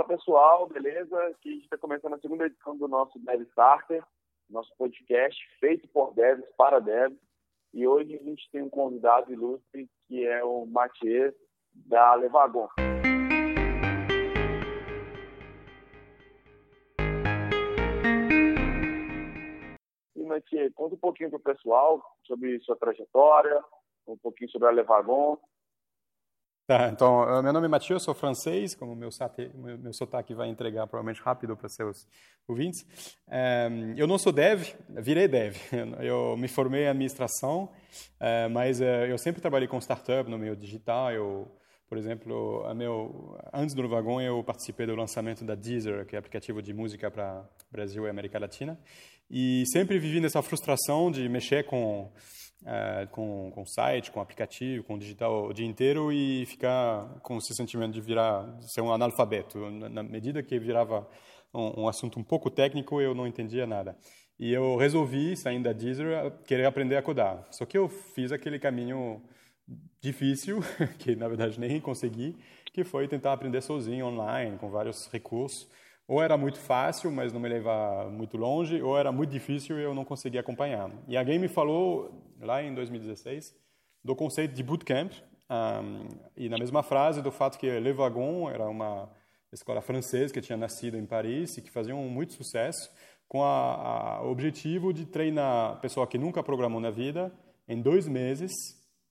Fala pessoal, beleza? Aqui a gente está começando a segunda edição do nosso Dev Starter, nosso podcast feito por devs para devs. E hoje a gente tem um convidado ilustre que é o Mathieu da Levagon. E Mathieu, conta um pouquinho para o pessoal sobre sua trajetória, um pouquinho sobre a Levagon Tá, então, eh, meu nome é Mathieu, sou francês, como meu, sate, meu, sotaque vai entregar provavelmente rápido para seus ouvintes. É, eu não sou dev, virei dev. Eu me formei em administração, é, mas eu sempre trabalhei com startup no meio digital. Eu, por exemplo, meu, antes do Vagão, eu participei do lançamento da Deezer, que é aplicativo de música para Brasil e América Latina. E sempre vivi nessa frustração de mexer com é, com, com site, com aplicativo, com digital o dia inteiro e ficar com esse sentimento de virar, de ser um analfabeto. Na medida que virava um, um, assunto um pouco técnico, eu não entendia nada. E eu resolvi, saindo da Deezer, querer aprender a codar. Só que eu fiz aquele caminho difícil, que na verdade nem consegui, que foi tentar aprender sozinho online, com vários recursos ou era muito fácil, mas não me levava muito longe, ou era muito difícil e eu não conseguia acompanhar. E alguém me falou, lá em 2016, do conceito de bootcamp, um, e na mesma frase do fato que Le Wagon era uma escola francesa que tinha nascido em Paris e que fazia um muito sucesso, com o objetivo de treinar pessoa que nunca programou na vida em dois meses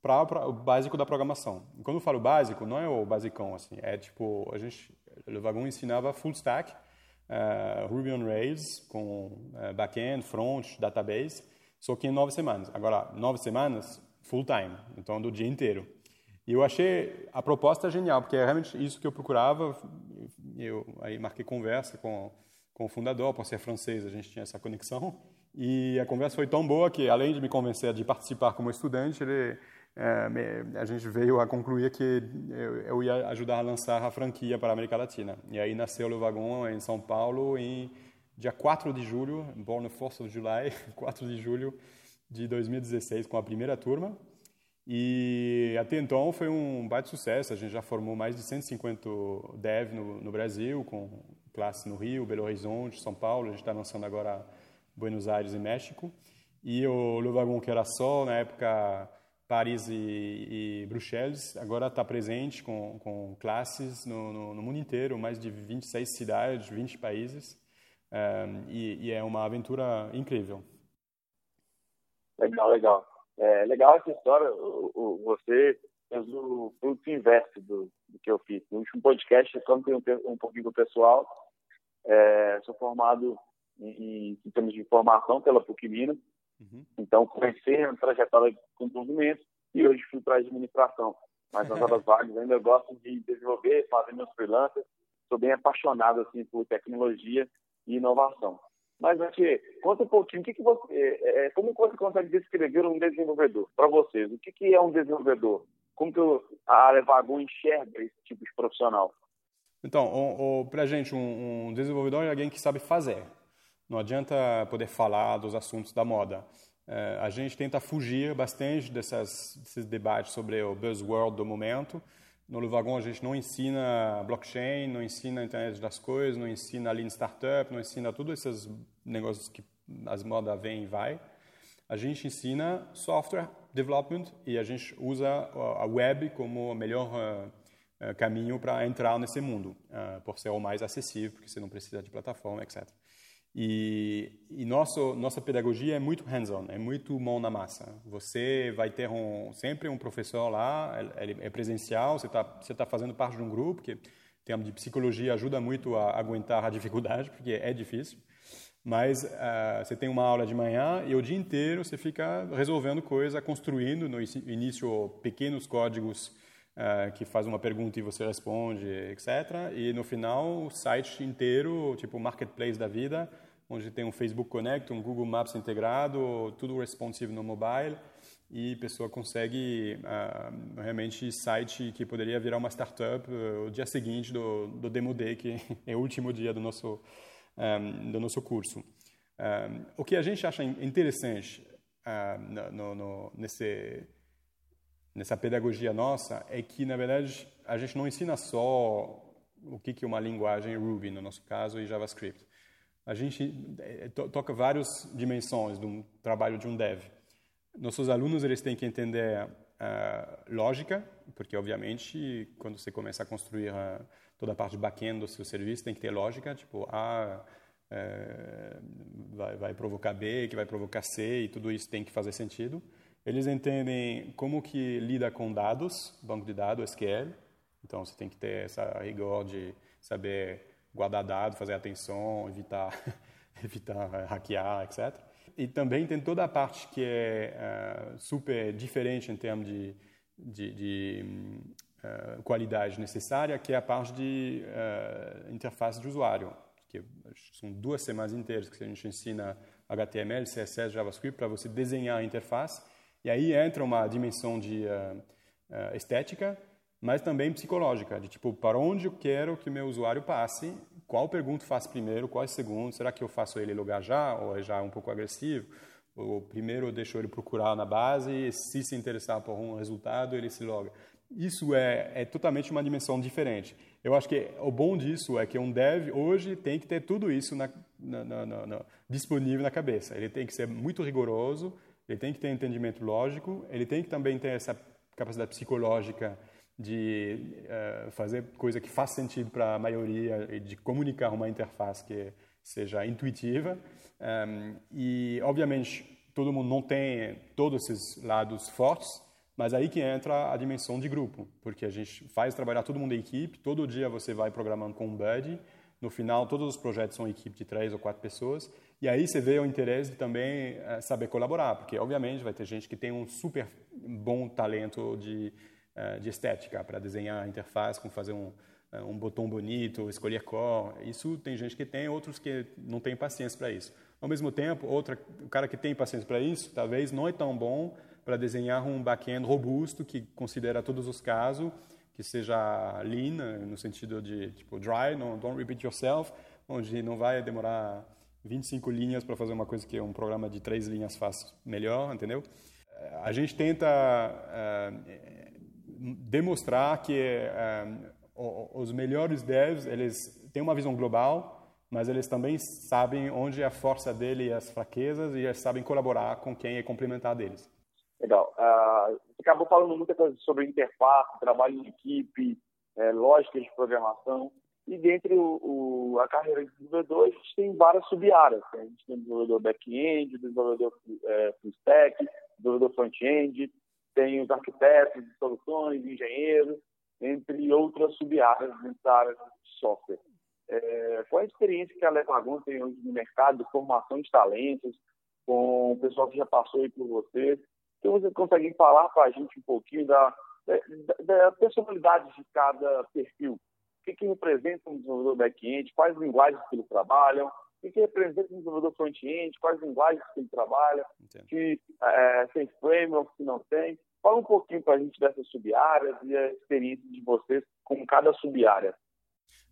para o básico da programação. E quando eu falo básico, não é o basicão, assim, é tipo, a gente, Le Wagon ensinava full stack, uh, Ruby on Rails com uh, backend, front, database, só que em nove semanas. Agora, nove semanas, full time, então do dia inteiro. E eu achei a proposta genial, porque é realmente isso que eu procurava. Eu aí marquei conversa com, com o fundador, por ser francês, a gente tinha essa conexão. E a conversa foi tão boa que, além de me convencer de participar como estudante, ele é, a gente veio a concluir que eu, ia ajudar a lançar a franquia para a América Latina. E aí nasceu o Vagon em São Paulo em dia 4 de julho, Born the Force of July, 4 de julho de 2016, com a primeira turma. E até então foi um baita sucesso. A gente já formou mais de 150 dev no, no Brasil, com classe no Rio, Belo Horizonte, São Paulo. A gente está lançando agora Buenos Aires e México. E o Le Wagon, que era só, na época, Paris e, e Bruxelas, agora está presente com, com classes no, no, no, mundo inteiro, mais de 26 cidades, 20 países, um, eh, e, e, é uma aventura incrível. Legal, legal. É legal essa história. O, o, você fez o fruto inverso do, do, que eu fiz. No último podcast, quando tem um, um pouquinho do pessoal, é, sou formado em, em sistemas de informação pela PUC Minas, Uhum. Então, comecei a trajetória com desenvolvimento e hoje fui para a administração. Mas nas horas vagas ainda gosto de desenvolver, fazer meus freelancers. Sou bem apaixonado assim por tecnologia e inovação. Mas, Antê, conta um pouquinho, o que, que você, é, é como você consegue descrever um desenvolvedor para vocês? O que, que é um desenvolvedor? Como que a Levagon enxerga esse tipo de profissional? Então, para a gente, um, um desenvolvedor é alguém que sabe fazer. Não adianta poder falar dos assuntos da moda. É, a gente tenta fugir bastante dessas, desses debates sobre o buzzword do momento. No Luvagon a gente não ensina blockchain, não ensina a internet das coisas, não ensina lean startup, não ensina todos esses negócios que as modas vêm e vai. A gente ensina software development e a gente usa a web como o melhor uh, caminho para entrar nesse mundo, uh, por ser o mais acessível, porque você não precisa de plataforma, etc. E, e nosso, nossa pedagogia é muito hands-on, é muito mão na massa. Você vai ter um, sempre um professor lá, é, é presencial, você está você tá fazendo parte de um grupo que, em termos de psicologia, ajuda muito a aguentar a dificuldade, porque é difícil. Mas uh, você tem uma aula de manhã e o dia inteiro você fica resolvendo coisa, construindo no início pequenos códigos uh, que faz uma pergunta e você responde, etc. E no final o site inteiro, tipo marketplace da vida, onde tem um Facebook Connect, um Google Maps integrado, tudo responsive no mobile e pessoa consegue uh, realmente site que poderia virar uma startup uh, o dia seguinte do, do Demo Day, que é o último dia do nosso, um, do nosso curso. Um, o que a gente acha interessante uh, no, no, nesse, nessa pedagogia nossa é que, na verdade, a gente não ensina só o que, que é uma linguagem Ruby, no nosso caso, e JavaScript. A gente é, toca várias dimensões do trabalho de um dev. Nossos alunos eles têm que entender uh, lógica, porque obviamente quando você começa a construir uh, toda a parte back-end do seu serviço tem que ter lógica, tipo A uh, vai, vai provocar B, que vai provocar C e tudo isso tem que fazer sentido. Eles entendem como que lida com dados, banco de dados, SQL. Então você tem que ter essa rigor de saber guardar dados, fazer atenção, evitar evitar hackear, etc. E também tem toda a parte que é uh, super diferente em termos de, de, de uh, qualidade necessária, que é a parte de uh, interface de usuário. Que são duas semanas inteiras que a gente ensina HTML, CSS, JavaScript para você desenhar a interface. E aí entra uma dimensão de estética, mas também psicológica, de tipo, para onde eu quero que o meu usuário passe qual pergunta faço primeiro, qual é segundo, será que eu faço ele logar já, ou é já um pouco agressivo? Ou primeiro eu deixo ele procurar na base, e se se interessar por um resultado, ele se loga. Isso é, é totalmente uma dimensão diferente. Eu acho que o bom disso é que um dev hoje tem que ter tudo isso na, na, na, disponível na cabeça. Ele tem que ser muito rigoroso, ele tem que ter entendimento lógico, ele tem que também ter essa capacidade psicológica de uh, fazer coisa que faz sentido para a maioria e de comunicar uma interface que seja intuitiva. Um, e, obviamente, todo mundo não tem todos esses lados fortes, mas aí que entra a dimensão de grupo, porque a gente faz trabalhar todo mundo em equipe, todo dia você vai programando com um buddy, no final todos os projetos são equipe de três ou quatro pessoas, e aí você vê o interesse de também uh, saber colaborar, porque obviamente vai ter gente que tem um super bom talento de eh, de estética, para desenhar a interface, como fazer um, eh, um botão bonito, escolher cor. Isso tem gente que tem, outros que não têm paciência para isso. Ao mesmo tempo, outra, o cara que tem paciência para isso, talvez não é tão bom para desenhar um back-end robusto que considera todos os casos, que seja lean, no sentido de tipo dry, não don't repeat yourself, onde não vai demorar 25 linhas para fazer uma coisa que um programa de três linhas faz melhor, entendeu? A gente tenta uh, demonstrar que um, os melhores devs eles têm uma visão global, mas eles também sabem onde é a força dele e as fraquezas e eles sabem colaborar com quem é complementar deles. Legal. Uh, acabou falando muita coisa sobre interface, trabalho em equipe, é, lógica de programação. E dentre o, o, a carreira de desenvolvedor, a gente tem várias sub-áreas. A gente tem desenvolvedor back-end, desenvolvedor é, full stack, desenvolvedor front-end, tem os arquitetos de soluções, engenheiros, entre outras sub-áreas dentro da área de software. É, qual a experiência que a Levagon tem hoje no mercado formação de talentos, com o pessoal que já passou aí por você? Então, você consegue falar para a gente um pouquinho da, da, da, personalidade de cada perfil? O que, que representa um desenvolvedor back-end? Quais linguagens que eles trabalham? O que representa um desenvolvedor front-end, quais linguagens que ele trabalha, Entendo. que é, tem framework, que não tem. Fala um pouquinho para a gente dessas sub-áreas e a experiência de vocês com cada sub-área.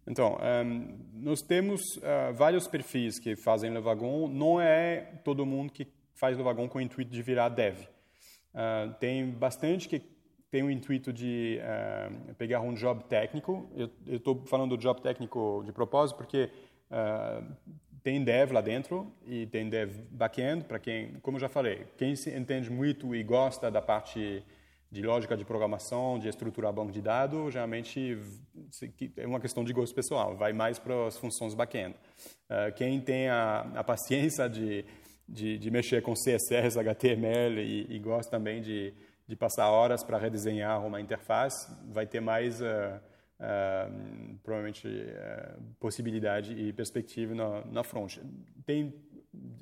Então, um, ehm, nós temos uh, vários perfis que fazem Levagon. Não é todo mundo que faz Levagon com o intuito de virar dev. Uh, tem bastante que tem o intuito de uh, pegar um job técnico. Eu estou falando do job técnico de propósito porque tem dev lá dentro e tem dev backend para quem, como já falei, quem se entende muito e gosta da parte de lógica de programação, de estruturar banco de dados, geralmente é uma questão de gosto pessoal, vai mais para as funções backend. Uh, quem tem a, a paciência de, de, de, mexer com CSS, HTML e, e gosta também de, de passar horas para redesenhar uma interface, vai ter mais uh, uh, provavelmente uh, possibilidade e perspectiva na, na front. Tem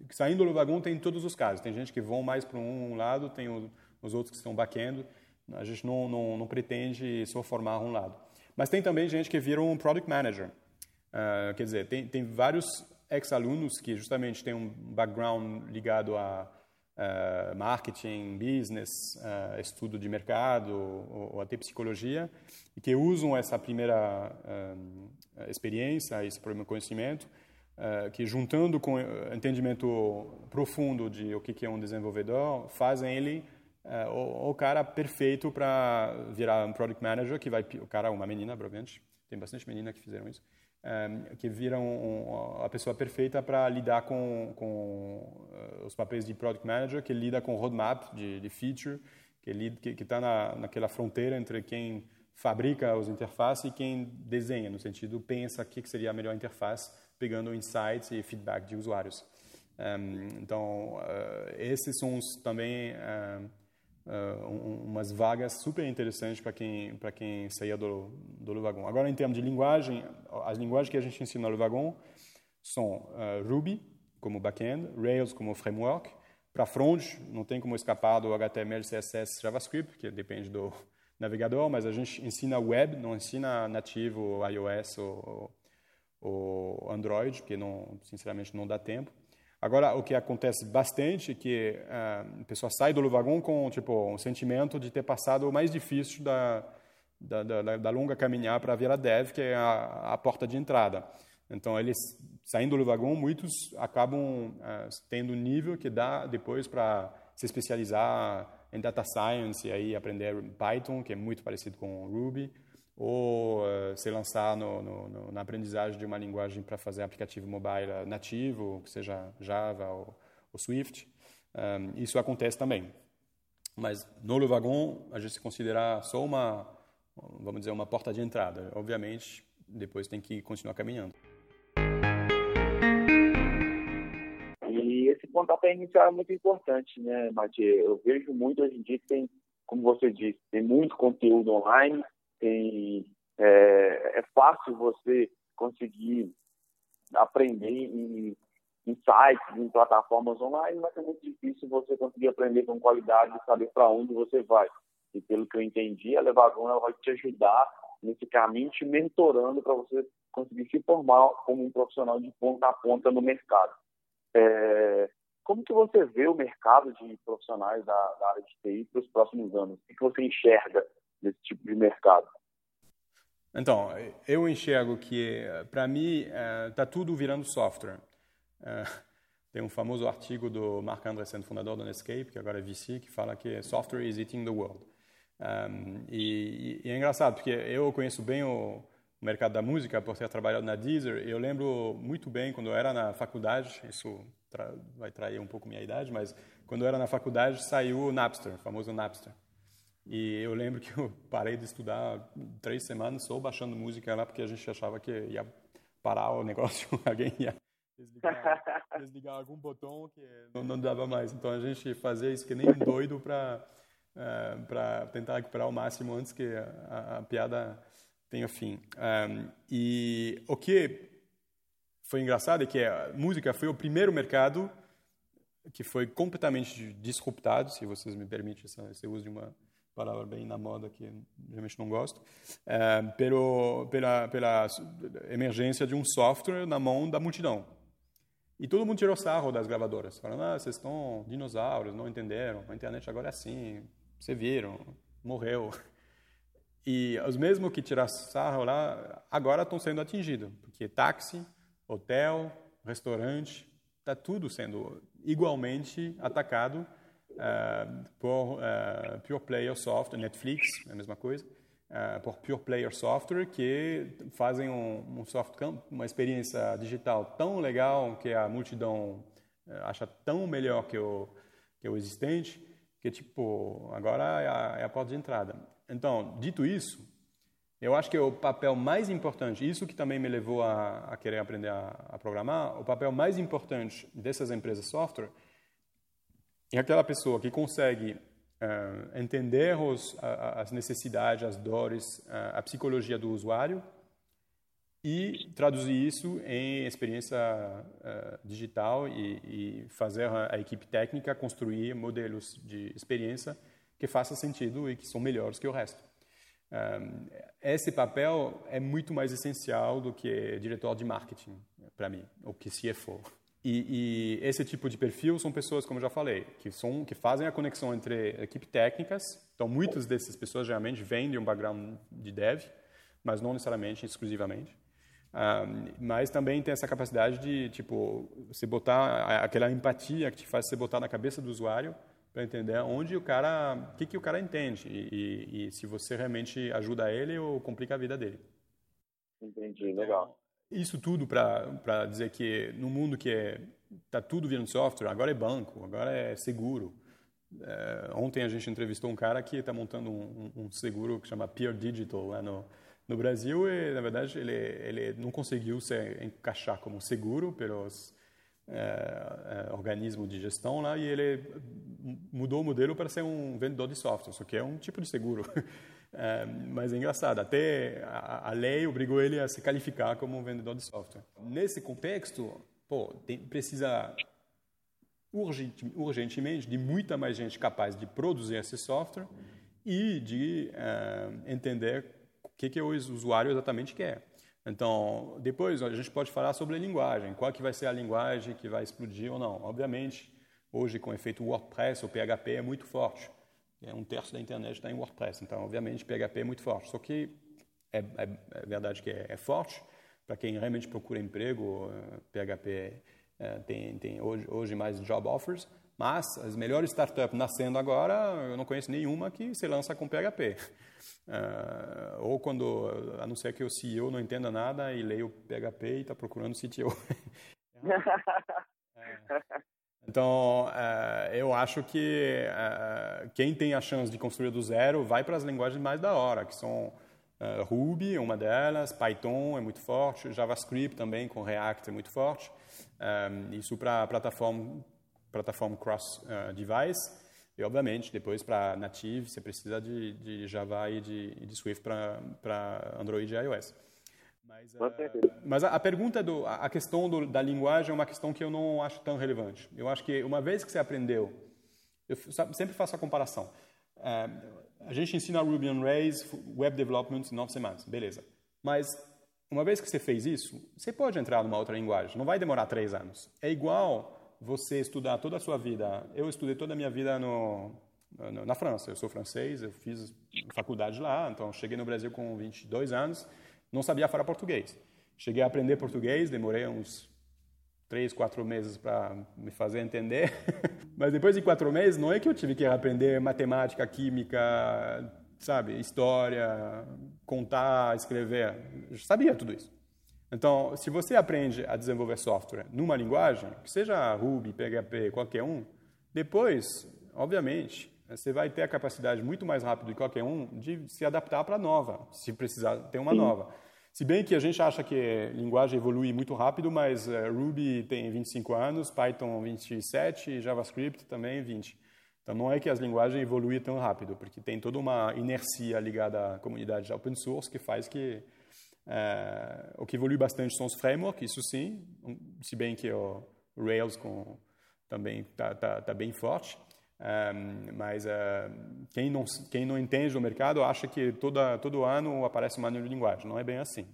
saindo do vagão tem todos os casos. Tem gente que vão mais para um lado, tem o, os outros que estão backend. A gente não, não, não, pretende só formar um lado. Mas tem também gente que vira um product manager. Uh, quer dizer, tem, tem vários ex-alunos que justamente têm um background ligado a uh, marketing, business, uh, estudo de mercado ou, ou, até psicologia, e que usam essa primeira uh, experiência, esse primeiro conhecimento, que juntando com entendimento profundo de o que é um desenvolvedor, fazem ele o, o, cara perfeito para virar um product manager, que vai o cara, uma menina, provavelmente, tem bastante meninas que fizeram isso, que viram a pessoa perfeita para lidar com, com uh, os papéis de product manager, que lida com roadmap de, de feature, que está na, naquela fronteira entre quem fabrica as interfaces e quem desenha, no sentido pensa o que, seria a melhor interface, pegando insights e feedback de usuários. Um, então, uh, esses são os, também uh, uh, umas vagas super interessantes para quem para quem saía do do Luvagon. Agora, em termos de linguagem, as linguagens que a gente ensina no Luvagon são Ruby como backend, Rails como framework. Para front, não tem como escapar do HTML, CSS, JavaScript, que depende do navegador, mas a gente ensina web, não ensina nativo iOS ou, ou Android, porque não, sinceramente não dá tempo. Agora, o que acontece bastante é que uh, a pessoa sai do Luvagon com tipo, um sentimento de ter passado o mais difícil da, da, da, da longa caminhar para virar dev, que é a, a, porta de entrada. Então, eles saindo do Luvagon, muitos acabam uh, tendo nível que dá depois para se especializar em data science e aí aprender Python, que é muito parecido com Ruby, ou uh, se lançar no, no, no, na aprendizagem de uma linguagem para fazer aplicativo mobile nativo, que seja Java ou, ou Swift. Um, isso acontece também. Mas no Luvagon, a gente se considera só uma, vamos dizer, uma porta de entrada. Obviamente, depois tem que continuar caminhando. E esse pontapé inicial é muito importante, né, Matias? Eu vejo muito hoje em dia que tem, como você disse, tem muito conteúdo online, tem é, é fácil você conseguir aprender em, em sites, em plataformas online, mas é muito difícil você conseguir aprender com qualidade e saber para onde você vai. E pelo que eu entendi, a Levagão ela vai te ajudar nesse caminho, te mentorando para você conseguir se formar como um profissional de ponta a ponta no mercado. É, como que você vê o mercado de profissionais da, da área de TI para os próximos anos? O que você enxerga desse tipo de mercado? Então, eu enxergo que, para mim, está é, tudo virando software. É, tem um famoso artigo do Mark Andreessen, fundador do Netscape, que agora é VC, que fala que software is eating the world. Um, e, e, é engraçado, porque eu conheço bem o mercado da música por ter trabalhado na Deezer. Eu lembro muito bem quando eu era na faculdade, isso tra vai trair um pouco minha idade, mas quando eu era na faculdade saiu o Napster, o famoso Napster. E eu lembro que eu parei de estudar três semanas só baixando música lá, porque a gente achava que ia parar o negócio, alguém ia desligar, desligar algum botão que não, não, dava mais. Então a gente fazia isso que nem um doido para uh, eh, para tentar recuperar o máximo antes que a, a piada tenha fim. Um, e o que foi engraçado é que a música foi o primeiro mercado que foi completamente disruptado, se vocês me permitem esse uso de uma palavra bem na moda que realmente não gosto, é, pelo, pela, pela emergência de um software na mão da multidão. E todo mundo tirou sarro das gravadoras, falando, ah, vocês estão dinossauros, não entenderam, a internet agora é assim, vocês viram, morreu. E os mesmos que tiraram sarro lá, agora estão sendo atingidos, porque táxi, hotel, restaurante, está tudo sendo igualmente atacado uh, por uh, pure player software, Netflix, é a mesma coisa, uh, por pure player software que fazem um, um software, uma experiência digital tão legal que a multidão acha tão melhor que o, que o existente, que tipo, agora é a, é a porta de entrada. Então, dito isso, eu acho que o papel mais importante, isso que também me levou a, a querer aprender a, a, programar, o papel mais importante dessas empresas software é aquela pessoa que consegue uh, entender os, a, as necessidades, as dores, uh, a psicologia do usuário e traduzir isso em experiência uh, digital e, e, fazer a, a equipe técnica construir modelos de experiência que façam sentido e que são melhores que o resto. Um, esse papel é muito mais essencial do que diretor de marketing, para mim, ou que CFO. E, e, esse tipo de perfil são pessoas, como já falei, que, são, que fazem a conexão entre equipes técnicas. Então, muitas dessas pessoas geralmente vêm de um background de dev, mas não necessariamente exclusivamente. Um, mas também tem essa capacidade de, tipo, se botar aquela empatia que te faz se botar na cabeça do usuário para entender onde o cara, o que, que o cara entende e, e, e, se você realmente ajuda ele ou complica a vida dele. Entendi, legal. Isso tudo para dizer que no mundo que é, tá tudo virando software, agora é banco, agora é seguro. É, ontem a gente entrevistou um cara que está montando um, um, seguro que chama Peer Digital lá no, no Brasil e, na verdade, ele, ele não conseguiu se encaixar como seguro pelos é, é, organismos de gestão lá e ele mudou o modelo para ser um vendedor de software, só que é um tipo de seguro. É, mas é engraçado, até a, a, lei obrigou ele a se qualificar como um vendedor de software. Nesse contexto, pô, tem, precisa urgente, urgentemente de muita mais gente capaz de produzir esse software e de é, entender o que, que o usuário exatamente quer. Então, depois a gente pode falar sobre a linguagem, qual que vai ser a linguagem que vai explodir ou não. Obviamente, hoje com o efeito WordPress, o PHP é muito forte. É um terço da internet está em WordPress, então obviamente PHP é muito forte. Só que é, é, é verdade que é, é forte para quem realmente procura emprego. PHP é, é, tem, tem hoje, hoje mais job offers, mas as melhores startups nascendo agora, eu não conheço nenhuma que se lança com PHP. Uh, ou quando, a não ser que o CEO não entenda nada e leia o PHP e está procurando CTO. é. Então, uh, eu acho que uh, quem tem a chance de construir do zero vai para as linguagens mais da hora, que são Ruby, uma delas, Python é muito forte, JavaScript também com React é muito forte. Isso para plataforma, plataforma cross-device. E, obviamente, depois para Native, você precisa de, de Java e de, de Swift para Android e iOS. Mas, uh, mas a, a, pergunta, do, a questão do, da linguagem é uma questão que eu não acho tão relevante. Eu acho que uma vez que você aprendeu, eu sempre faço a comparação. Uh, a gente ensina Ruby on Rails, Web Development em nove semanas, beleza. Mas uma vez que você fez isso, você pode entrar numa outra linguagem. Não vai demorar três anos. É igual você estudar toda a sua vida. Eu estudei toda a minha vida no, no, na França. Eu sou francês, eu fiz faculdade lá, então cheguei no Brasil com 22 anos, não sabia falar português. Cheguei a aprender português, demorei uns três, quatro meses para me fazer entender. Mas depois de quatro meses, não é que eu tive que aprender matemática, química, sabe, história, contar, escrever. Eu sabia tudo isso. Então, se você aprende a desenvolver software numa linguagem, que seja Ruby, PHP, qualquer um, depois, obviamente, você vai ter a capacidade muito mais rápida de qualquer um de se adaptar para a nova, se precisar ter uma Sim. nova. Se bem que a gente acha que linguagem evolui muito rápido, mas uh, Ruby tem 25 anos, Python 27 JavaScript também 20. Então não é que as linguagens evoluem tão rápido, porque tem toda uma inercia ligada à comunidade de open source que faz que Uh, o que evolui bastante são os frameworks, isso sim, se bem que o Rails com, também está tá, tá bem forte. Um, mas uh, quem, não, quem não entende do mercado acha que toda, todo ano aparece uma nova linguagem. Não é bem assim.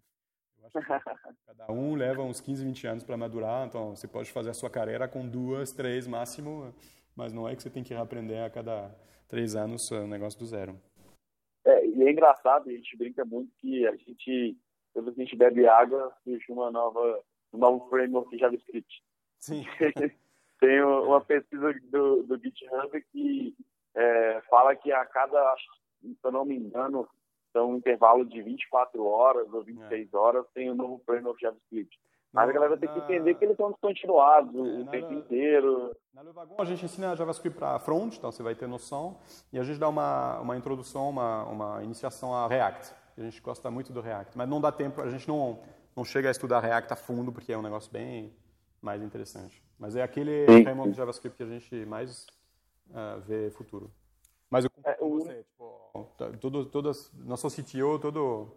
cada um leva uns 15, 20 anos para madurar, então você pode fazer a sua carreira com duas, três máximo, mas não é que você tem que aprender a cada três anos o negócio do zero. É, e é engraçado, a gente brinca muito que a gente toda vez que a gente bebe água, surge uma nova, um novo framework de JavaScript. Sim. Tem uma pesquisa do, do GitHub que é, fala que a cada, se eu não me engano, são um intervalo de 24 horas ou 26 é. horas, tem um novo framework JavaScript. Mas a galera tem que entender que eles são descontinuados é, o tempo inteiro. Na Levagon a gente ensina JavaScript para front, então você vai ter noção, e a gente dá uma, uma introdução, uma, uma iniciação a React. A gente gosta muito do React, mas não dá tempo, a gente não, não chega a estudar React a fundo, porque é um negócio bem mais interessante. Mas é aquele framework de JavaScript que a gente mais uh, vê futuro. Mas eu concordo é, com você, tipo, todo, todas, nosso CTO todo,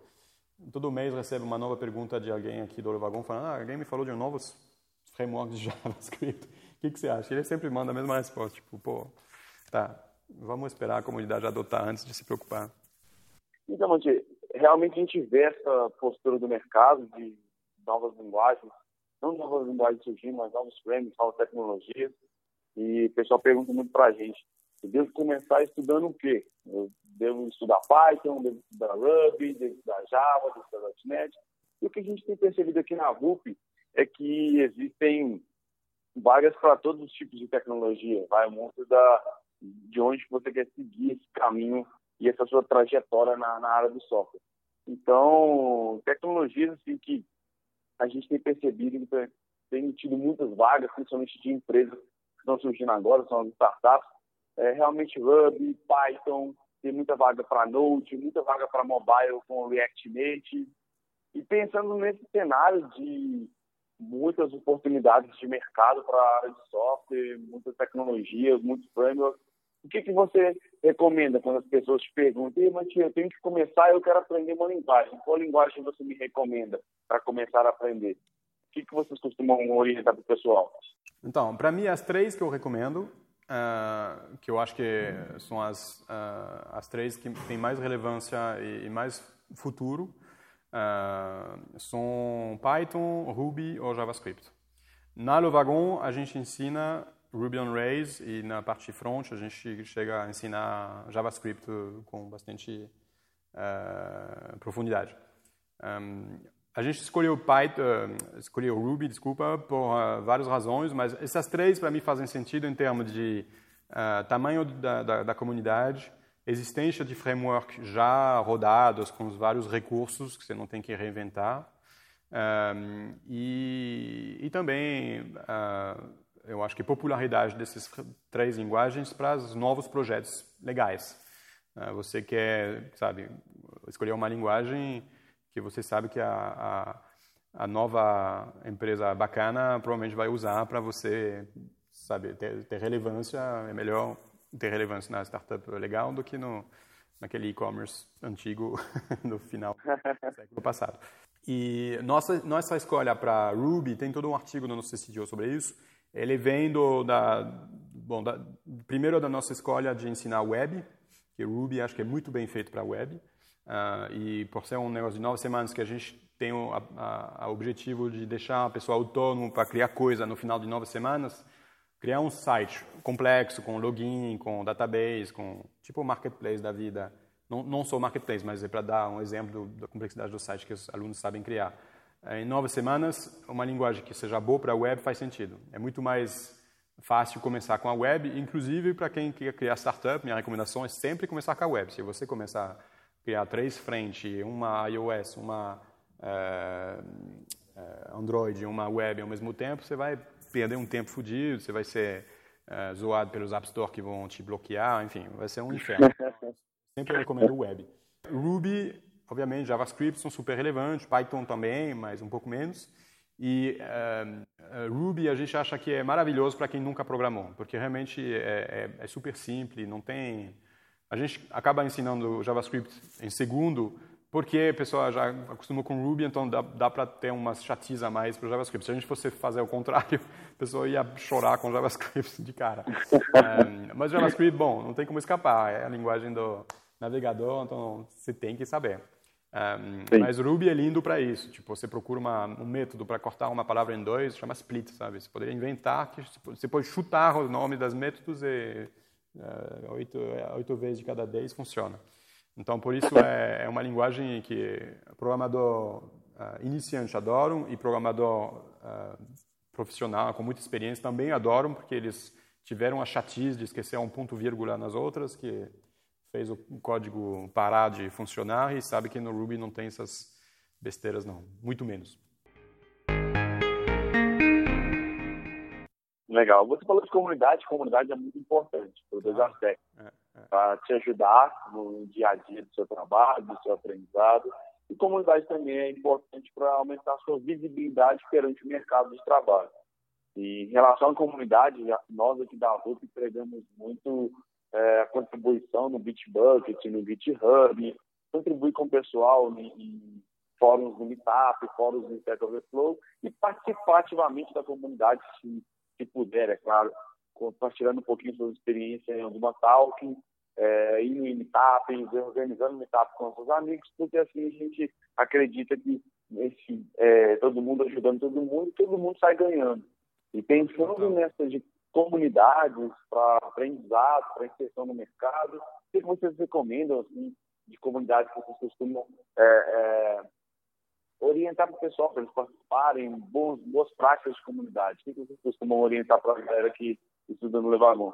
todo mês recebe uma nova pergunta de alguém aqui do Vagon falando, ah, alguém me falou de um novo framework de JavaScript. O que, que você acha? Ele sempre manda a mesma resposta, tipo, pô, tá, vamos esperar a comunidade adotar antes de se preocupar. Então, Monte, realmente a gente vê essa postura do mercado de novas linguagens, não novas linguagens surgindo, mas novos frames, novas tecnologias. E o pessoal pergunta muito para a gente, eu devo começar estudando o quê? Eu devo estudar Python, devo estudar Ruby, devo estudar Java, devo estudar .NET. E o que a gente tem percebido aqui na RUP é que existem vagas para todos os tipos de tecnologia. Vai muito da, de onde você quer seguir esse caminho e essa sua trajetória na, na área do software. Então, tecnologias assim, que a gente tem percebido que tem tido muitas vagas, principalmente de empresas que estão surgindo agora, são startups, é, realmente Ruby, Python, tem muita vaga para Node, muita vaga para mobile com React Native. E pensando nesse cenário de muitas oportunidades de mercado para a área de software, muitas tecnologias, muitos frameworks, o que, que você recomenda quando as pessoas perguntam, Matia, eu tenho que começar, eu quero aprender uma linguagem. Qual linguagem você me recomenda para começar a aprender? O que, que vocês costumam orientar para o pessoal? Então, para mim, as três que eu recomendo, uh, que eu acho que são as, uh, as três que têm mais relevância e, e mais futuro, uh, são Python, Ruby ou JavaScript. Na Lovagon, a gente ensina Ruby on Rails e na parte front a gente chega a ensinar JavaScript com bastante uh, profundidade. Um, a gente escolheu Python, uh, escolheu Ruby, desculpa, por uh, várias razões, mas essas três para mim fazem sentido em termos de tamanho da, da, da, comunidade, existência de framework já rodados com os vários recursos que você não tem que reinventar, um, e, e, também eu acho que popularidade dessas três linguagens para os novos projetos legais. Ah, você quer, sabe, escolher uma linguagem que você sabe que a, a, a nova empresa bacana provavelmente vai usar para você, sabe, ter, ter, relevância. É melhor ter relevância na startup legal do que no naquele e-commerce antigo no final do século passado. E nossa nossa escolha para Ruby tem todo um artigo no nosso sítio sobre isso ele vem do, da, bom, da, primeiro da nossa escolha de ensinar web, que Ruby acho que é muito bem feito para web, uh, e por ser um negócio de nove semanas que a gente tem o a, a, objetivo de deixar a pessoa autônomo para criar coisa no final de nove semanas, criar um site complexo, com login, com database, com tipo marketplace da vida. Não, não só marketplace, mas é para dar um exemplo da complexidade do site que os alunos sabem criar. É, em nove semanas, uma linguagem que seja boa para a web faz sentido. É muito mais fácil começar com a web, inclusive para quem quer criar startup, minha recomendação é sempre começar com a web. Se você começar a criar três frentes, uma iOS, uma uh, uh, Android, uma web ao mesmo tempo, você vai perder um tempo fodido, você vai ser uh, zoado pelos App Store que vão te bloquear, enfim, vai ser um inferno. sempre recomendo web. Ruby obviamente, JavaScript são super relevantes, Python também, mas um pouco menos. E uh, Ruby a gente acha que é maravilhoso para quem nunca programou, porque realmente é, é, é, super simples, não tem... A gente acaba ensinando JavaScript em segundo, porque a pessoa já acostumou com Ruby, então dá, dá para ter uma chatice a mais para JavaScript. Se a gente fosse fazer o contrário, a pessoa ia chorar com JavaScript de cara. um, mas JavaScript, bom, não tem como escapar, é a linguagem do navegador, então você tem que saber. Um, mas Ruby é lindo para isso. Tipo, você procura uma, um método para cortar uma palavra em dois, chama split, sabe? Você poderia inventar, que você pode chutar o nome das métodos e uh, oito, oito vezes de cada dez funciona. Então, por isso é, é uma linguagem que programador uh, iniciante adoram e programador uh, profissional com muita experiência também adoram, porque eles tiveram a chatice de esquecer um ponto vírgula nas outras, que fez o código parar de funcionar e sabe que no Ruby não tem essas besteiras não, muito menos. Legal. Você falou de comunidade, comunidade é muito importante por dois ah, aspectos. É, é. Para te ajudar no dia a dia do seu trabalho, do seu aprendizado. E comunidade também é importante para aumentar a sua visibilidade perante o mercado de trabalho. E em relação à comunidade, nós aqui da RUP pregamos muito é, a contribuição no Bitbucket, no GitHub, contribuir com o pessoal em, em fóruns do Meetup, fóruns do Stack Overflow e participar ativamente da comunidade, se, se puder, é claro, compartilhando um pouquinho suas experiências em alguma talk, é, ir no Meetup, organizando Meetup com seus amigos, porque assim a gente acredita que esse, é, todo mundo ajudando todo mundo, todo mundo sai ganhando. E pensando nessa de comunidades para aprendizado, para inserção no mercado? O que vocês recomendam assim, de comunidades que vocês costumam é, é, orientar para o pessoal, para eles participarem, bons, boas práticas de comunidade? O que vocês costumam orientar para a galera que estuda no Levagon?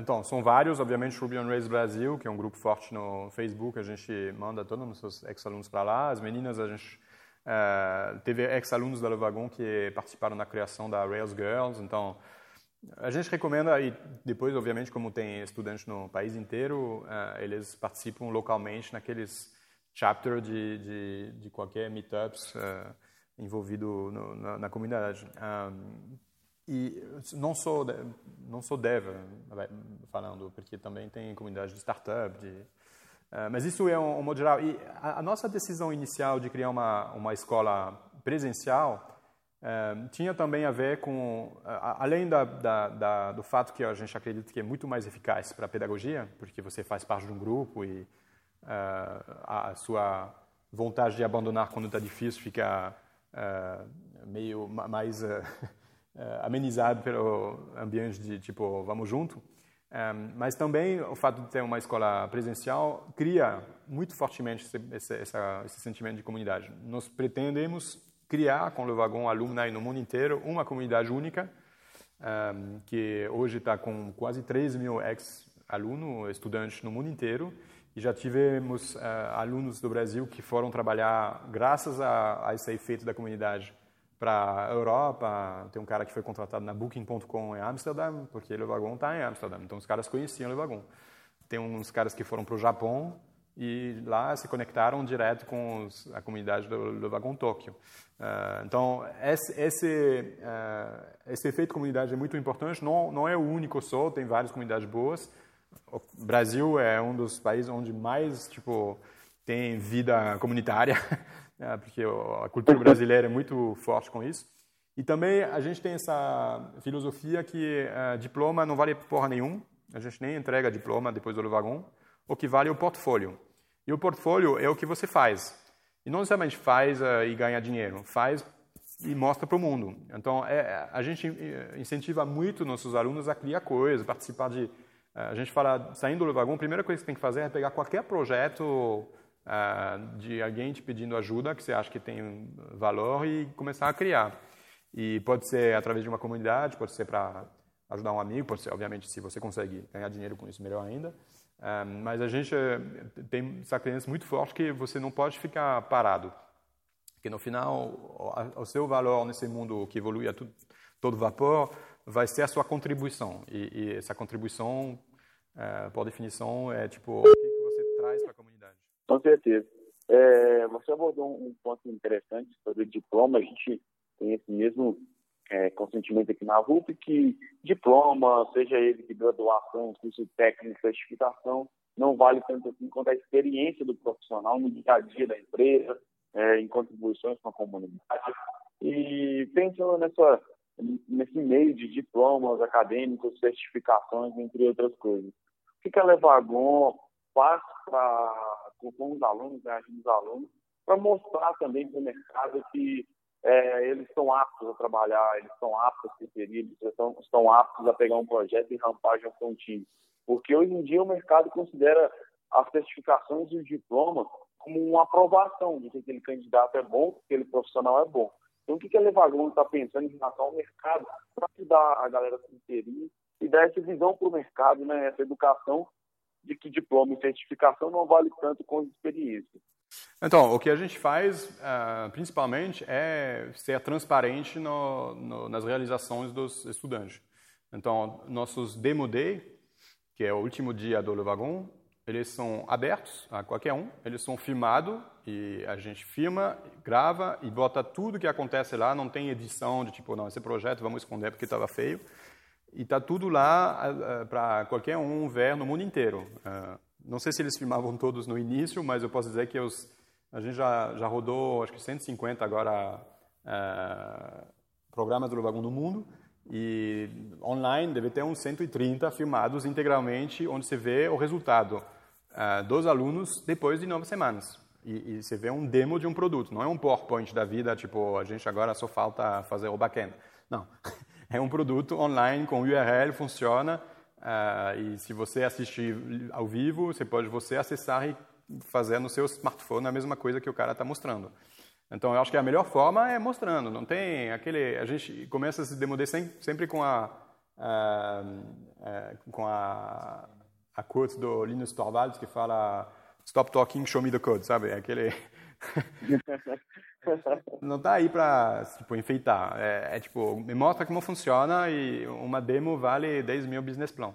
Então, são vários, obviamente, Ruby on Rails Brasil, que é um grupo forte no Facebook, a gente manda todos os nossos ex-alunos para lá. As meninas, a gente uh, teve ex-alunos da Levagon que participaram na criação da Rails Girls, então a gente recomenda, e depois, obviamente, como tem estudantes no país inteiro, uh, eles participam localmente naqueles chapter de, de, de qualquer meetups envolvido no, na, na, comunidade. Um, e não sou não sou dev falando porque também tem comunidade de startup de uh, mas isso é um, um modo geral e a, a, nossa decisão inicial de criar uma uma escola presencial uh, tinha também a ver com além da, da, da, do fato que a gente acredita que é muito mais eficaz para a pedagogia porque você faz parte de um grupo e a, a, sua vontade de abandonar quando está difícil fica meio mais uh, amenizado pelo ambiente de tipo vamos junto. Mas também o fato de ter uma escola presencial cria muito fortemente esse, esse, esse sentimento de comunidade. Nós pretendemos criar com o Vagon Alumni no mundo inteiro uma comunidade única, um, que hoje está com quase 3 mil ex-alunos, estudantes no mundo inteiro, e já tivemos uh, alunos do Brasil que foram trabalhar graças a, a esse efeito da comunidade para a Europa. Tem um cara que foi contratado na Booking.com em Amsterdã, porque o Levagon está em Amsterdã. Então, os caras conheciam o Levagon. Tem uns caras que foram para o Japão e lá se conectaram direto com os, a comunidade do Levagon Tóquio. Uh, então, esse, esse, uh, esse efeito comunidade é muito importante. Não, não é o único só, tem várias comunidades boas. O Brasil é um dos países onde mais tipo tem vida comunitária. né, porque a cultura brasileira é muito forte com isso. E também a gente tem essa filosofia que uh, diploma não vale porra nenhum, a gente nem entrega diploma depois do Levagon, o que vale é o portfólio. E o portfólio é o que você faz. E não necessariamente faz uh, e ganha dinheiro, faz e mostra para o mundo. Então, é, a gente incentiva muito nossos alunos a criar coisas, participar de... Uh, a gente fala, saindo do Levagon, a primeira coisa que você tem que fazer é pegar qualquer projeto uh, de alguém te pedindo ajuda que você acha que tem valor e começar a criar. E pode ser através de uma comunidade, pode ser para ajudar um amigo, pode ser, obviamente, se você consegue ganhar dinheiro com isso, melhor ainda. Um, mas a gente eh, tem essa crença muito forte que você não pode ficar parado. Que no final, o, o seu valor nesse mundo que evolui a todo vapor vai ser a sua contribuição. E, e essa contribuição, uh, por definição, é tipo o que você traz para a comunidade. Com certeza. É, você abordou um ponto interessante sobre diploma. A gente tem esse mesmo é, consentimento aqui na RUP que diploma, seja ele de graduação, curso técnico, certificação, não vale tanto assim quanto a experiência do profissional no dia a dia da empresa, é, em contribuições com a comunidade. E pensando nessa, nesse meio de diplomas acadêmicos, certificações, entre outras coisas. O que, que a Levagon faz para com os alunos, né, os alunos, para mostrar também para o mercado que é, eles estão aptos a trabalhar, eles estão aptos a ser eles estão, estão aptos a pegar um projeto e rampar junto com um time. Porque hoje em dia o mercado considera as certificações e o diploma como uma aprovação de que aquele candidato é bom, que aquele profissional é bom. Então, o que, que a Levagon está pensando em relação ao mercado para ajudar a galera a se inserir e dar essa visão para o mercado, né, essa educação de que diploma e certificação não vale tanto quanto experiência. Então, o que a gente faz, uh, principalmente, é ser transparente no, no, nas realizações dos estudantes. Então, nossos Demo Day, que é o último dia do Levagon, eles são abertos a qualquer um, eles são filmados e a gente filma, grava e bota tudo que acontece lá, não tem edição de tipo, não, esse projeto vamos esconder porque estava feio. E está tudo lá uh, para qualquer um ver no mundo inteiro. Uh, não sei se eles filmavam todos no início, mas eu posso dizer que os, a gente já, já rodou, acho que 150 agora, uh, programas do Lovagon no mundo. E online deve ter uns 130 filmados integralmente, onde você vê o resultado dos alunos depois de nove semanas. E, e, você vê um demo de um produto, não é um PowerPoint da vida, tipo, a gente agora só falta fazer o backend. Não. é um produto online com URL, funciona. Uh, e se você assistir ao vivo, você pode você acessar e fazer no seu smartphone a mesma coisa que o cara está mostrando. Então, eu acho que a melhor forma é mostrando. Não tem aquele. A gente começa a se demoder sempre com a, uh, uh, com a, a quote do Linus Torvalds que fala Stop talking, show me the code, sabe? Aquele... não tá aí para tipo, enfeitar. É, é, tipo, me mostra como funciona e uma demo vale 10 mil business plan.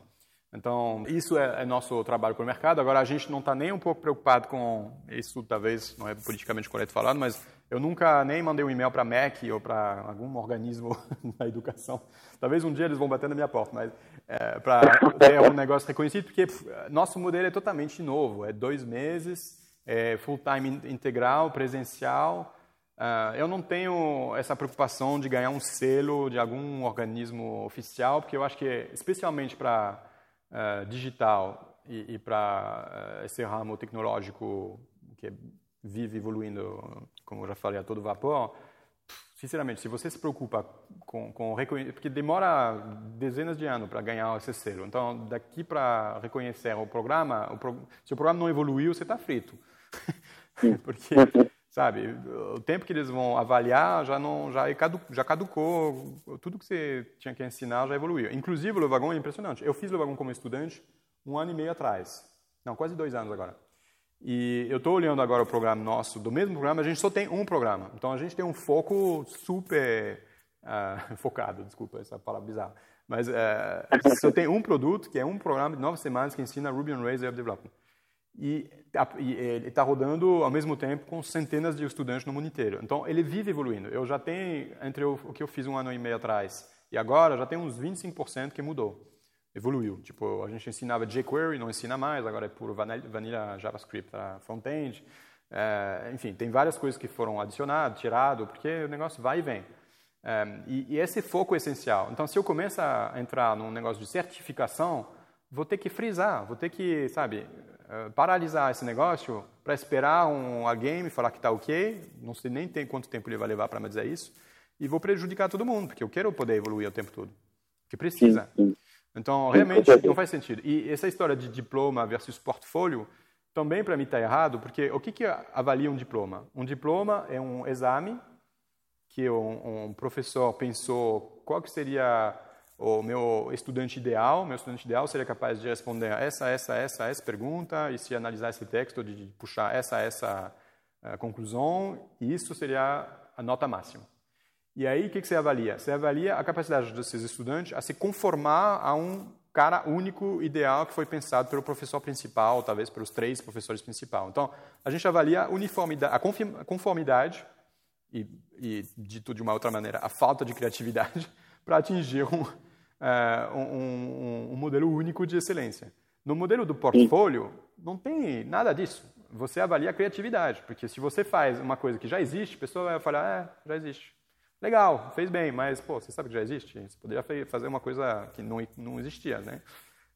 Então, isso é, é nosso trabalho para o mercado. Agora, a gente não está nem um pouco preocupado com isso, talvez não é politicamente correto falando, mas eu nunca nem mandei um e-mail para a MEC ou para algum organismo da educação. Talvez um dia eles vão bater na minha porta, mas é, para ter um negócio reconhecido, porque nosso modelo é totalmente novo. É dois meses, é full-time integral, presencial. Uh, eu não tenho essa preocupação de ganhar um selo de algum organismo oficial, porque eu acho que, especialmente para uh, digital e, e para uh, esse ramo tecnológico que vive evoluindo, como eu já falei, a todo vapor, sinceramente, se você se preocupa com, com reconhecer, porque demora dezenas de anos para ganhar esse selo, então daqui para reconhecer o programa, o pro, se o programa não evoluiu, você está frito, porque sabe, o tempo que eles vão avaliar já não já é já caducou, tudo que você tinha que ensinar já evoluiu. Inclusive o Levagon é impressionante. Eu fiz o como estudante um ano e meio atrás, não quase dois anos agora. E eu estou olhando agora o programa nosso, do mesmo programa, a gente só tem um programa. Então a gente tem um foco super uh, focado, desculpa essa palavra bizarra. Mas uh, só tem um produto, que é um programa de nove semanas que ensina Ruby on Rails Web Development. E, e ele está rodando ao mesmo tempo com centenas de estudantes no mundo inteiro. Então ele vive evoluindo. Eu já tenho, entre o, que eu fiz um ano e meio atrás e agora, já tem uns 25% que mudou evoluiu. Tipo, a gente ensinava jQuery, não ensina mais, agora é puro vanilla JavaScript para front-end. É, enfim, tem várias coisas que foram adicionadas, tirado, porque o negócio vai e vem. É, e, e, esse foco é essencial. Então, se eu começo a entrar num negócio de certificação, vou ter que frisar, vou ter que, sabe, é, paralisar esse negócio para esperar um alguém me falar que está ok, não sei nem tem quanto tempo ele vai levar para me dizer isso, e vou prejudicar todo mundo, porque eu quero poder evoluir o tempo todo. Que precisa. Sim, sim. Então, realmente, não faz sentido. E essa história de diploma versus portfólio, também para mim está errado, porque o que, que avalia um diploma? Um diploma é um exame que um, um professor pensou qual que seria o meu estudante ideal. Meu estudante ideal seria capaz de responder essa, essa, essa, essa pergunta e se analisar esse texto, de puxar essa, essa uh, conclusão, isso seria a nota máxima. E aí, o que, que você avalia? Você avalia a capacidade desses estudantes a se conformar a um cara único, ideal, que foi pensado pelo professor principal, talvez pelos três professores principais. Então, a gente avalia a, uniformidade, a conformidade e, e, dito de uma outra maneira, a falta de criatividade para atingir um, uh, um, um, um, modelo único de excelência. No modelo do portfólio, não tem nada disso. Você avalia a criatividade, porque se você faz uma coisa que já existe, a pessoa vai falar, é, já existe. Legal, fez bem, mas pô, você sabe que já existe? Você poderia fazer uma coisa que não, não existia, né?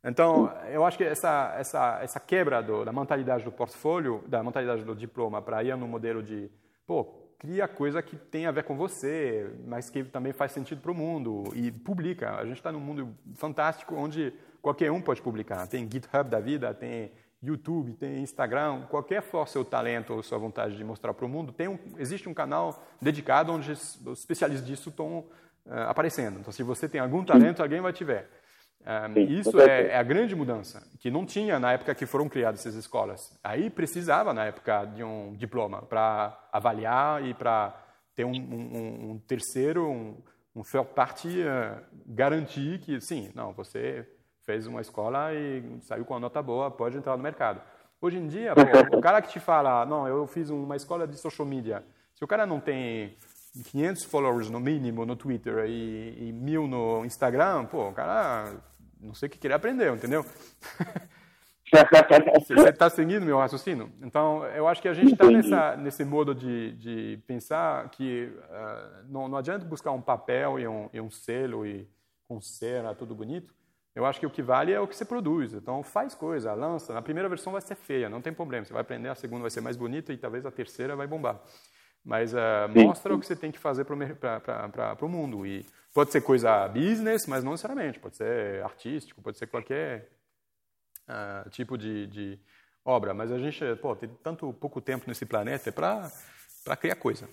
Então, eu acho que essa, essa, essa quebra do, da mentalidade do portfólio, da mentalidade do diploma, para ir no modelo de, pô, cria coisa que tem a ver com você, mas que também faz sentido para o mundo e publica. A gente está num mundo fantástico onde qualquer um pode publicar. Tem GitHub da vida, tem YouTube, tem Instagram, qualquer for seu talento ou sua vontade de mostrar para o mundo, tem um, existe um canal dedicado onde os especialistas disso estão uh, aparecendo. Então, se você tem algum talento, alguém vai te ver. Um, isso é, é, a grande mudança, que não tinha na época que foram criadas essas escolas. Aí precisava, na época, de um diploma para avaliar e para ter um, um, um, terceiro, um, um third party uh, garantir que, sim, não, você fez uma escola e saiu com uma nota boa, pode entrar no mercado. Hoje em dia, pô, o cara que te fala, não, eu fiz uma escola de social media, se o cara não tem 500 followers no mínimo no Twitter e, e mil no Instagram, pô, o cara não sei o que querer aprender, entendeu? Você está seguindo meu raciocínio? Então, eu acho que a gente está nesse modo de, de pensar que uh, não, não adianta buscar um papel e um, e um selo e com cera, tudo bonito, eu acho que o que vale é o que você produz. Então, faz coisa, lança. Na primeira versão vai ser feia, não tem problema. Você vai aprender, a segunda vai ser mais bonita e talvez a terceira vai bombar. Mas uh, mostra o que você tem que fazer para o mundo. E pode ser coisa business, mas não necessariamente. Pode ser artístico, pode ser qualquer uh, tipo de, de, obra. Mas a gente pô, tem tanto pouco tempo nesse planeta para criar coisa.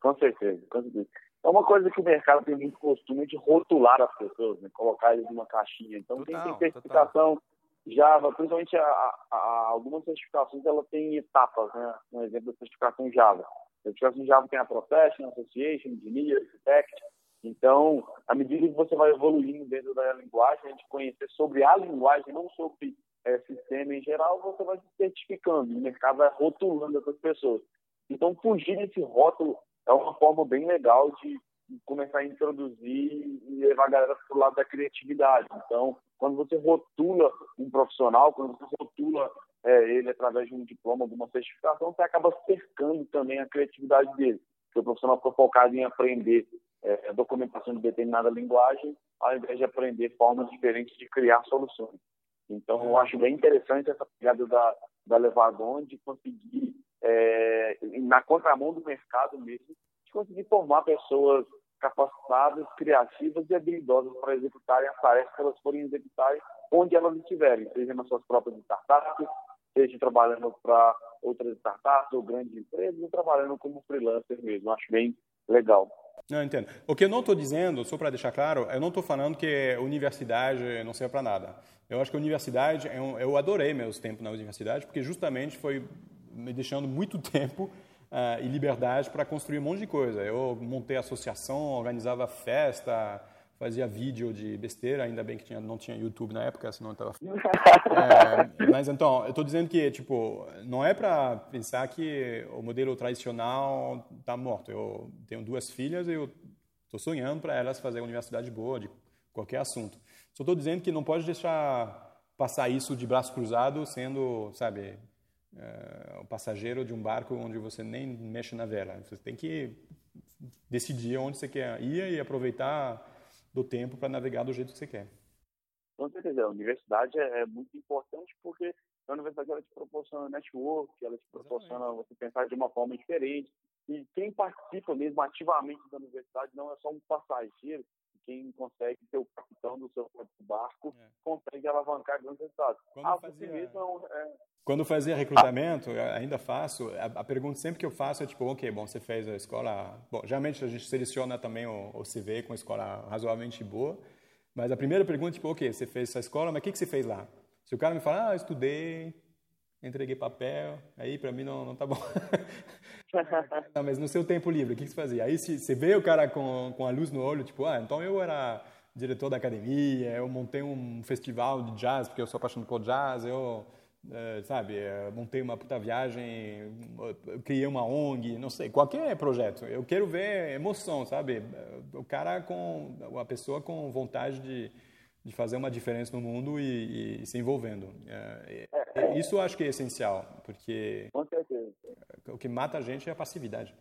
Com certeza, com certeza. É uma coisa que o mercado tem muito costume de rotular as pessoas, né? colocar eles numa caixinha. Então, total, quem tem certificação. Java, principalmente a, a, a, algumas certificações, ela tem etapas, né? Um exemplo da certificação Java. A certificação Java tem a Professional, Association, Engineer, Architect. Então, à medida que você vai evoluindo dentro da linguagem, a gente conhecer sobre a linguagem, não sobre é, sistema em geral, você vai se certificando. O mercado vai rotulando essas pessoas. Então, fugir desse rótulo é uma forma bem legal de começar a introduzir e levar a galera para o lado da criatividade. Então, quando você rotula um profissional, quando você rotula é, ele através de um diploma, alguma certificação, você acaba cercando também a criatividade dele. Porque o profissional ficou focado em aprender é, documentação de determinada linguagem, ao invés de aprender formas diferentes de criar soluções. Então, eu acho bem interessante essa pegada da, da Levagon de conseguir, é, na contramão do mercado mesmo, de conseguir formar pessoas capacitadas, criativas e habilidosas para executarem as tarefas que elas forem executarem onde elas estiverem, seja nas suas próprias startups, seja trabalhando para outras startups ou grandes empresas, ou trabalhando como freelancer mesmo. Acho bem legal. Não, entendo. O que eu não estou dizendo, só para deixar claro, eu não estou falando que universidade não serve para nada. Eu acho que a universidade, eu, eu adorei meus tempos na universidade, porque justamente foi me deixando muito tempo uh, e liberdade para construir um monte de coisa. Eu montei associação, organizava festa, fazia vídeo de besteira, ainda bem que tinha, não tinha YouTube na época, senão estava... é, mas então, eu estou dizendo que, tipo, não é para pensar que o modelo tradicional está morto. Eu tenho duas filhas e eu estou sonhando para elas fazer uma universidade boa de qualquer assunto. Só estou dizendo que não pode deixar passar isso de braço cruzado sendo, sabe, uh, o passageiro de um barco onde você nem mexe na vela. Você tem que decidir onde você quer ir e aproveitar do tempo para navegar do jeito que você quer. Com certeza, a universidade é, é muito importante porque a universidade ela te proporciona network, ela te proporciona Exatamente. você pensar de uma forma diferente. E quem participa mesmo ativamente da universidade não é só um passageiro, quem consegue ser o capitão do seu próprio barco é. consegue alavancar grandes resultados. Quando ah, fazia... mesmo é, é... Quando fazia recrutamento, ainda faço, a, a, pergunta sempre que eu faço é tipo, ok, bom, você fez a escola... Bom, geralmente a gente seleciona também o, o CV com escola razoavelmente boa, mas a primeira pergunta é tipo, ok, você fez essa escola, mas o que, que você fez lá? Se o cara me fala, ah, eu estudei, entreguei papel, aí para mim não, não tá bom. não, mas no seu tempo livre, o que, você fazia? Aí você vê o cara com, com a luz no olho, tipo, ah, então eu era diretor da academia, eu montei um festival de jazz, porque eu sou apaixonado por jazz, eu, é, sabe, eh, montei uma puta viagem, criei uma ONG, não sei, qualquer projeto. Eu quero ver emoção, sabe? O cara com, a pessoa com vontade de de fazer uma diferença no mundo e, e se envolvendo. É, é, isso eu acho que é essencial, porque Com certeza. O que mata a gente é a passividade.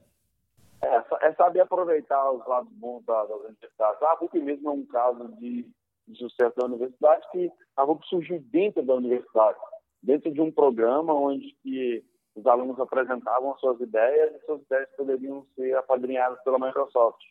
É, é saber aproveitar os lados bons das universidades. A RUP mesmo é um caso de, de sucesso da universidade que a RUP surgiu dentro da universidade, dentro de um programa onde que os alunos apresentavam as suas ideias e suas ideias poderiam ser apadrinhadas pela Microsoft.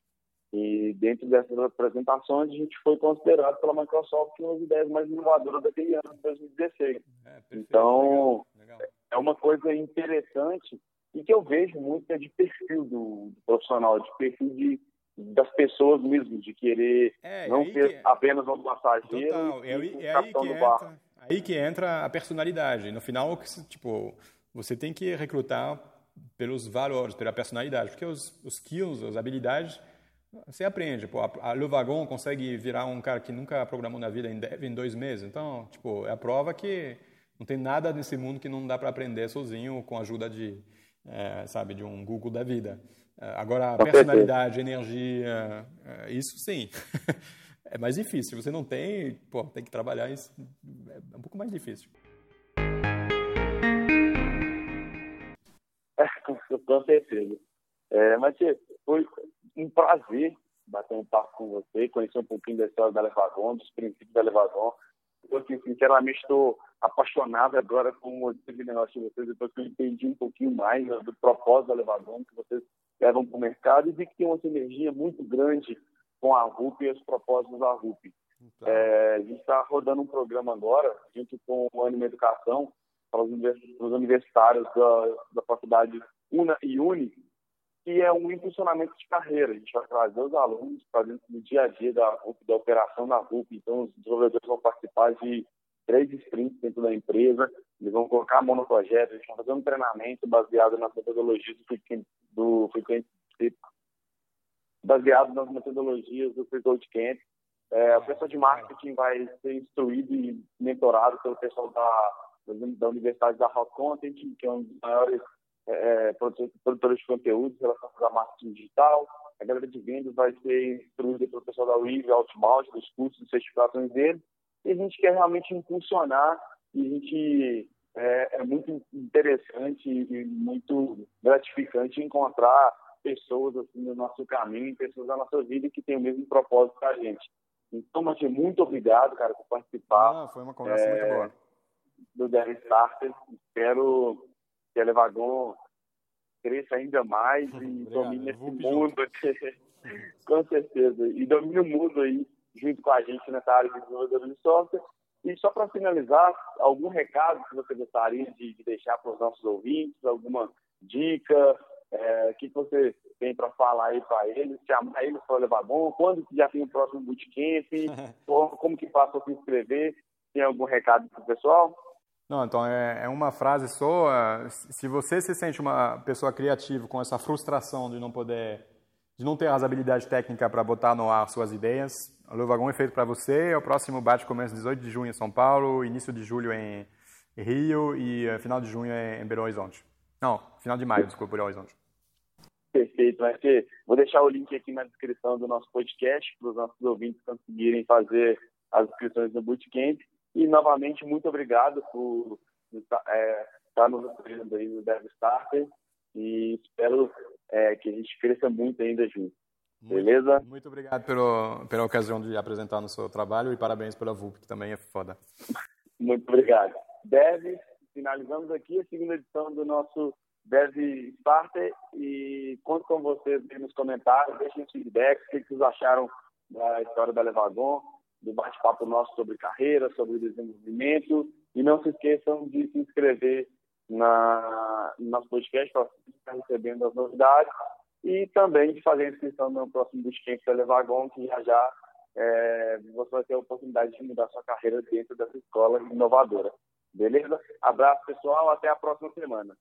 E dentro dessas apresentações, a gente foi considerado pela Microsoft uma das ideias mais inovadoras daquele ano de 2016. É, então, legal, legal. é uma coisa interessante e que eu vejo muito é de perfil do, do profissional, de perfil de, das pessoas mesmo, de querer é, não ser que... apenas um passageiro Total. É, um é aí, que entra, aí que entra a personalidade. No final, tipo, você tem que recrutar pelos valores, pela personalidade, porque os, os skills, as habilidades você aprende. Pô, a, Wagon consegue virar um cara que nunca programou na vida em dev em dois meses. Então, tipo, é a prova que não tem nada nesse mundo que não dá para aprender sozinho com a ajuda de, é, sabe, de um Google da vida. É, agora, personalidade, energia, é, isso sim. é mais difícil. Se você não tem, pô, tem que trabalhar isso. É um pouco mais difícil. É, com certeza. É, mas foi, um prazer bater um papo com você, conhecer um pouquinho da história da Levadon, dos princípios da Levadon. Eu, assim, sinceramente, estou apaixonado agora com o negócio de vocês, depois que eu entendi um pouquinho mais né, do propósito da Levadon, que vocês levam para o mercado, e vi que tem uma sinergia muito grande com a RUP e os propósitos da RUP. Então. É, a gente está rodando um programa agora, junto com o Anima Educação, para os universitários da, da faculdade UNA e UNI, que é um impulsionamento de carreira. A gente vai trazer os alunos para dentro do dia a dia da, da operação da RUP. Então, os desenvolvedores vão participar de três sprints dentro da empresa, eles vão colocar a mão no projeto, eles vão fazer um treinamento baseado nas metodologias do Frequent, baseado nas metodologias do Free Code Camp. É, o pessoal de marketing vai ser instruído e mentorado pelo pessoal da, da Universidade da Hot Content, que é um dos maiores é, produtores de conteúdo relacionados a marketing digital. A galera de vendas vai ser instruída pelo pessoal da Weave Outbound, dos cursos e certificações dele. E a gente quer realmente impulsionar e a gente é, é muito interessante e muito gratificante encontrar pessoas assim no nosso caminho, pessoas da nossa vida que têm o mesmo propósito que a gente. Então, Martim, muito obrigado, cara, por participar. Ah, foi uma conversa é, muito boa. Do Dev Starter. Espero que a Levagon cresça ainda mais e domine esse mundo. com certeza. E domine o mundo aí, junto com a gente nessa área de desenvolvedor de software. E só para finalizar, algum recado que você gostaria de, de deixar para os nossos ouvintes, alguma dica, é, que você tem para falar aí para eles, chamar eles para levar bom, quando que já tem o próximo bootcamp, como que faz para se inscrever, tem algum recado para o pessoal? Não, então é, é uma frase só. Se você se sente uma pessoa criativa com essa frustração de não poder, de não ter as habilidades técnicas para botar no ar suas ideias, o Luvagão é feito para você. O próximo bate começa 18 de junho em São Paulo, início de julho em Rio e uh, final de junho em Belo Horizonte. Não, final de maio, desculpa, Belo Horizonte. Perfeito, vai ser. Vou deixar o link aqui na descrição do nosso podcast para os nossos ouvintes conseguirem fazer as inscrições no Bootcamp. E novamente, muito obrigado por é, estar nos apoiando aí no Dev Starter e espero é, que a gente cresça muito ainda junto. Beleza? Muito obrigado pelo, pela ocasião de apresentar no seu trabalho e parabéns pela VUP, que também é foda. Muito obrigado. Dev, finalizamos aqui a segunda edição do nosso Dev Starter e conto com vocês nos comentários, deixem feedback, o que vocês acharam da história da Levagon, do bate-papo nosso sobre carreira, sobre desenvolvimento e não se esqueçam de se inscrever na, no nosso podcast para estar recebendo as novidades e também de fazer a inscrição no próximo Bootcamp da Levagon, que já já é, você vai ter a oportunidade de mudar sua carreira dentro dessa escola inovadora. Beleza? Abraço, pessoal. Até a próxima semana.